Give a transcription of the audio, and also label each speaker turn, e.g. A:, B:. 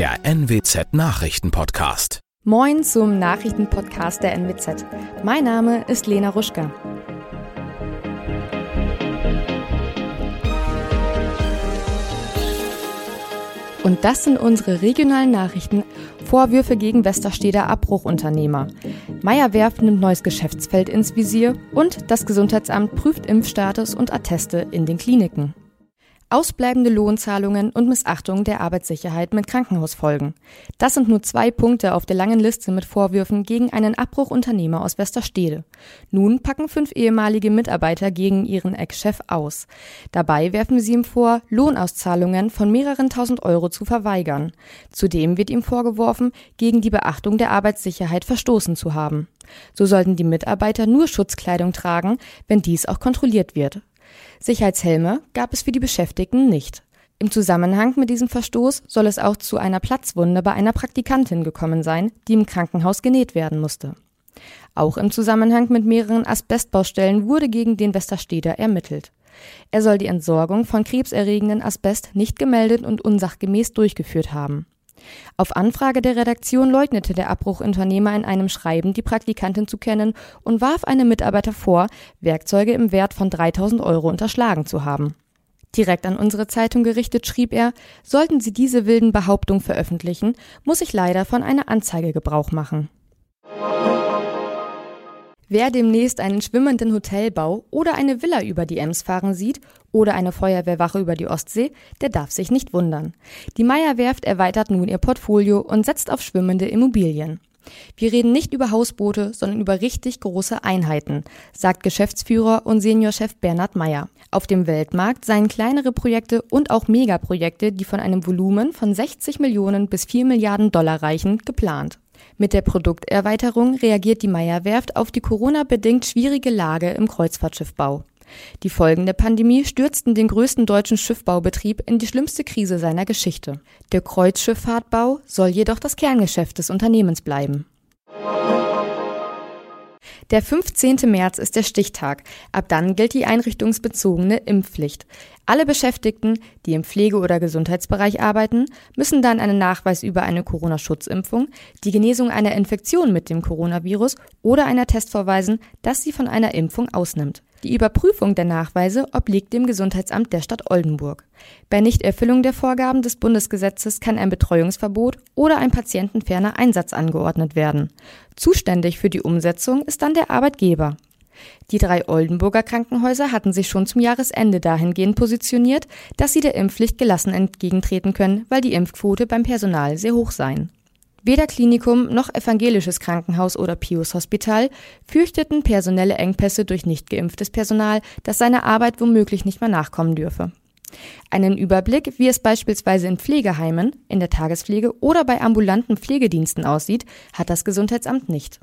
A: der NWZ Nachrichtenpodcast.
B: Moin zum Nachrichtenpodcast der NWZ. Mein Name ist Lena Ruschka. Und das sind unsere regionalen Nachrichten. Vorwürfe gegen Westersteder Abbruchunternehmer. Meyer Werft nimmt neues Geschäftsfeld ins Visier und das Gesundheitsamt prüft Impfstatus und Atteste in den Kliniken. Ausbleibende Lohnzahlungen und Missachtung der Arbeitssicherheit mit Krankenhausfolgen. Das sind nur zwei Punkte auf der langen Liste mit Vorwürfen gegen einen Abbruchunternehmer aus Westerstede. Nun packen fünf ehemalige Mitarbeiter gegen ihren Ex-Chef aus. Dabei werfen sie ihm vor, Lohnauszahlungen von mehreren tausend Euro zu verweigern. Zudem wird ihm vorgeworfen, gegen die Beachtung der Arbeitssicherheit verstoßen zu haben. So sollten die Mitarbeiter nur Schutzkleidung tragen, wenn dies auch kontrolliert wird. Sicherheitshelme gab es für die Beschäftigten nicht. Im Zusammenhang mit diesem Verstoß soll es auch zu einer Platzwunde bei einer Praktikantin gekommen sein, die im Krankenhaus genäht werden musste. Auch im Zusammenhang mit mehreren Asbestbaustellen wurde gegen den Westersteder ermittelt. Er soll die Entsorgung von krebserregenden Asbest nicht gemeldet und unsachgemäß durchgeführt haben. Auf Anfrage der Redaktion leugnete der Abbruchunternehmer in einem Schreiben, die Praktikantin zu kennen und warf einem Mitarbeiter vor, Werkzeuge im Wert von 3000 Euro unterschlagen zu haben. Direkt an unsere Zeitung gerichtet schrieb er, sollten Sie diese wilden Behauptungen veröffentlichen, muss ich leider von einer Anzeige Gebrauch machen. Wer demnächst einen schwimmenden Hotelbau oder eine Villa über die Ems fahren sieht oder eine Feuerwehrwache über die Ostsee, der darf sich nicht wundern. Die Meyer Werft erweitert nun ihr Portfolio und setzt auf schwimmende Immobilien. Wir reden nicht über Hausboote, sondern über richtig große Einheiten, sagt Geschäftsführer und Seniorchef Bernhard Meyer. Auf dem Weltmarkt seien kleinere Projekte und auch Megaprojekte, die von einem Volumen von 60 Millionen bis 4 Milliarden Dollar reichen, geplant. Mit der Produkterweiterung reagiert die Meyer Werft auf die Corona-bedingt schwierige Lage im Kreuzfahrtschiffbau. Die Folgen der Pandemie stürzten den größten deutschen Schiffbaubetrieb in die schlimmste Krise seiner Geschichte. Der Kreuzschifffahrtbau soll jedoch das Kerngeschäft des Unternehmens bleiben. Der 15. März ist der Stichtag. Ab dann gilt die einrichtungsbezogene Impfpflicht. Alle Beschäftigten, die im Pflege- oder Gesundheitsbereich arbeiten, müssen dann einen Nachweis über eine Corona-Schutzimpfung, die Genesung einer Infektion mit dem Coronavirus oder einer Test vorweisen, dass sie von einer Impfung ausnimmt. Die Überprüfung der Nachweise obliegt dem Gesundheitsamt der Stadt Oldenburg. Bei Nichterfüllung der Vorgaben des Bundesgesetzes kann ein Betreuungsverbot oder ein patientenferner Einsatz angeordnet werden. Zuständig für die Umsetzung ist dann der Arbeitgeber. Die drei Oldenburger Krankenhäuser hatten sich schon zum Jahresende dahingehend positioniert, dass sie der Impfpflicht gelassen entgegentreten können, weil die Impfquote beim Personal sehr hoch seien. Weder Klinikum noch evangelisches Krankenhaus oder Pius Hospital fürchteten personelle Engpässe durch nicht geimpftes Personal, das seiner Arbeit womöglich nicht mehr nachkommen dürfe. Einen Überblick, wie es beispielsweise in Pflegeheimen, in der Tagespflege oder bei ambulanten Pflegediensten aussieht, hat das Gesundheitsamt nicht.